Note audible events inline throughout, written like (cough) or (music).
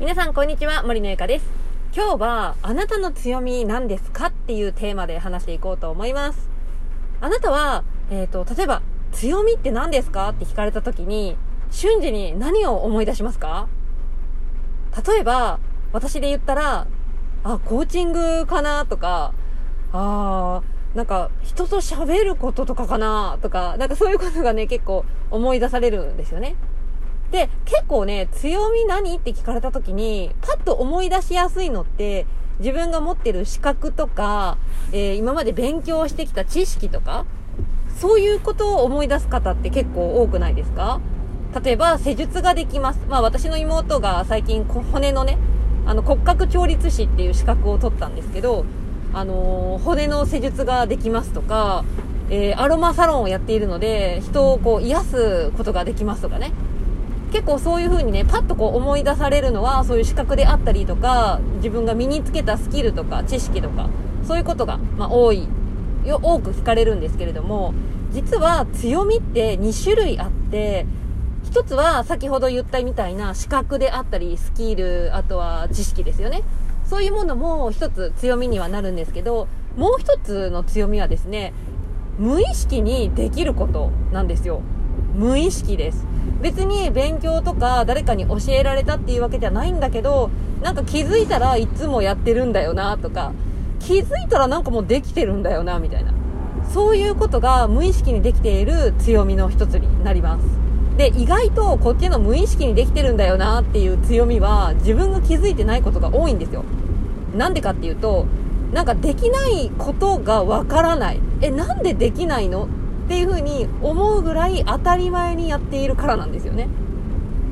皆さんこんにちは。森のゆかです。今日はあなたの強み何ですかっていうテーマで話していこうと思います。あなたは、えっ、ー、と例えば強みって何ですか？って聞かれた時に瞬時に何を思い出しますか？例えば私で言ったらあコーチングかなとかあーなんか人と喋ることとかかなとかなんかそういうことがね結構思い出されるんですよね。で、結構ね、強み何？って聞かれた時に、パッと思い出しやすいのって、自分が持ってる資格とか、えー、今まで勉強してきた知識とか、そういうことを思い出す方って結構多くないですか？例えば、施術ができます。まあ私の妹が最近骨のね、あの骨格調律師っていう資格を取ったんですけど、あのー、骨の施術ができますとか、えー、アロマサロンをやっているので、人をこう癒すことができますとかね。結構そういう風にね、パッとこう思い出されるのは、そういう資格であったりとか、自分が身につけたスキルとか知識とか、そういうことが、まあ、多い、多く聞かれるんですけれども、実は強みって2種類あって、一つは先ほど言ったみたいな資格であったり、スキル、あとは知識ですよね。そういうものも一つ強みにはなるんですけど、もう一つの強みはですね、無意識にできることなんですよ。無意識です。別に勉強とか誰かに教えられたっていうわけじゃないんだけど、なんか気づいたらいつもやってるんだよなとか、気づいたらなんかもうできてるんだよなみたいな。そういうことが無意識にできている強みの一つになります。で、意外とこっちの無意識にできてるんだよなっていう強みは自分が気づいてないことが多いんですよ。なんでかっていうと、なんかできないことがわからない。え、なんでできないの？っていう風に思うぐらい当たり前にやっているからなんですよね。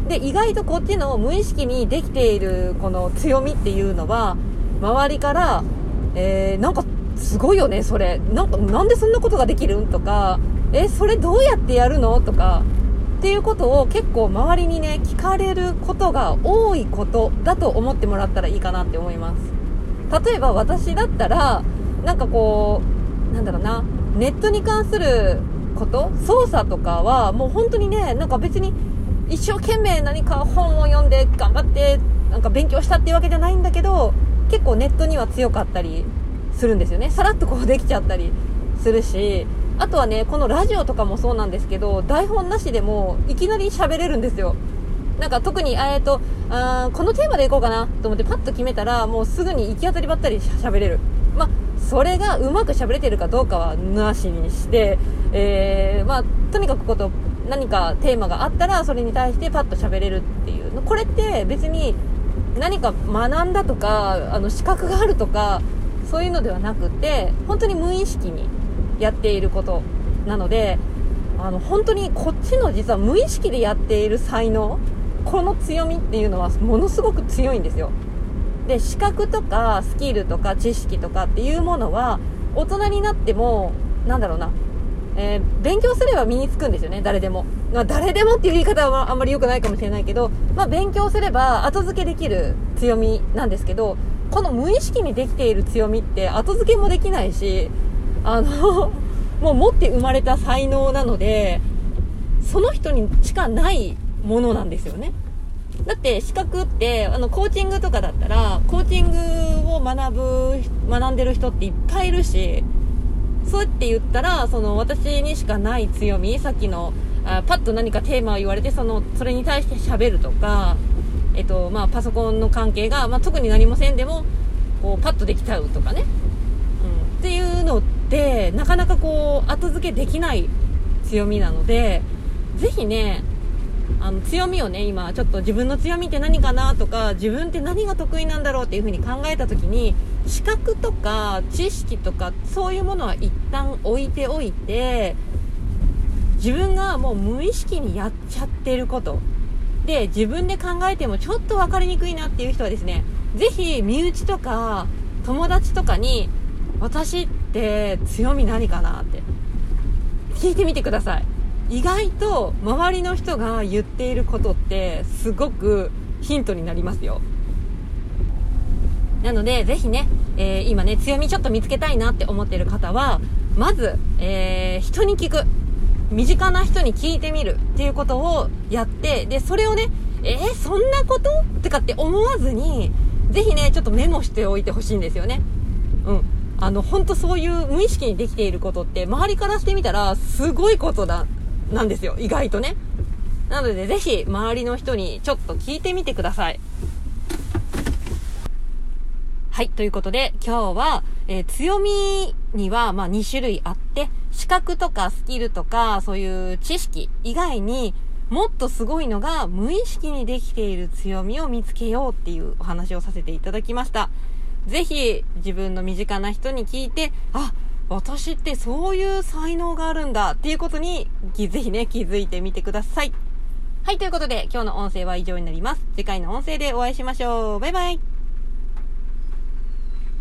で、意外とこっちの無意識にできているこの強みっていうのは、周りから、えー、なんかすごいよね、それ。なんか、なんでそんなことができるんとか、え、それどうやってやるのとか、っていうことを結構周りにね、聞かれることが多いことだと思ってもらったらいいかなって思います。例えば私だったら、なんかこう、なんだろうな、ネットに関すること？操作とかはもう本当にねなんか別に一生懸命何か本を読んで頑張ってなんか勉強したっていうわけじゃないんだけど結構ネットには強かったりするんですよね。さらっとこうできちゃったりするしあとはねこのラジオとかもそうなんですけど台本なしでもいきなり喋れるんですよ。なんか特に、えっと、あこのテーマでいこうかなと思ってパッと決めたらもうすぐに行き当たりばったり喋れる。まあそれがうまく喋れてるかどうかはなしにして、えー、まあ、とにかくこと何かテーマがあったらそれに対してパッと喋れるっていう。これって別に何か学んだとかあの資格があるとかそういうのではなくて本当に無意識にやっていることなのであの本当にこっちの実は無意識でやっている才能この強みっていうのはものすごく強いんですよ。で資格とかスキルとか知識とかっていうものは大人になってもなんだろうな、えー、勉強すれば身につくんですよね誰でも、まあ、誰でもっていう言い方はあんまり良くないかもしれないけど、まあ、勉強すれば後付けできる強みなんですけどこの無意識にできている強みって後付けもできないしあの (laughs) もう持って生まれた才能なのでその人にしかないものなんですよね。だって資格ってあのコーチングとかだったらコーチングを学ぶ学んでる人っていっぱいいるしそうやって言ったらその私にしかない強みさっきのあパッと何かテーマを言われてそのそれに対して喋るとか、えっとまあ、パソコンの関係が、まあ、特に何もせんでもこうパッとできちゃうとかね、うん、っていうのってなかなかこう後付けできない強みなのでぜひねあの強みをね今ちょっと自分の強みって何かなとか自分って何が得意なんだろうっていう風に考えた時に資格とか知識とかそういうものは一旦置いておいて自分がもう無意識にやっちゃってること。で自分で考えてもちょっと分かりにくいなっていう人はですね是非身内とか友達とかに私って強み何かなって聞いてみてください。意外と周りの人が言っていることってすごくヒントになりますよなのでぜひね、えー、今ね強みちょっと見つけたいなって思ってる方はまず、えー、人に聞く身近な人に聞いてみるっていうことをやってでそれをね、えー、そんなこと？とかって思わずに、ぜひね、ちょっとメモしておいてほしいんですよね。うん。あの、本当そういう無意識にできていることって、周りからしてみたら、すごいことだ、なんですよ。意外とね。なので、ぜひ、周りの人にちょっと聞いてみてください。はい、ということで、今日は、えー、強みには、まあ、2種類あって、資格とかスキルとか、そういう知識以外に、もっとすごいのが、無意識にできている強みを見つけようっていうお話をさせていただきました。ぜひ、自分の身近な人に聞いて、あ、私ってそういう才能があるんだっていうことに、ぜひね、気づいてみてください。はい、ということで、今日の音声は以上になります。次回の音声でお会いしましょう。バイバイ。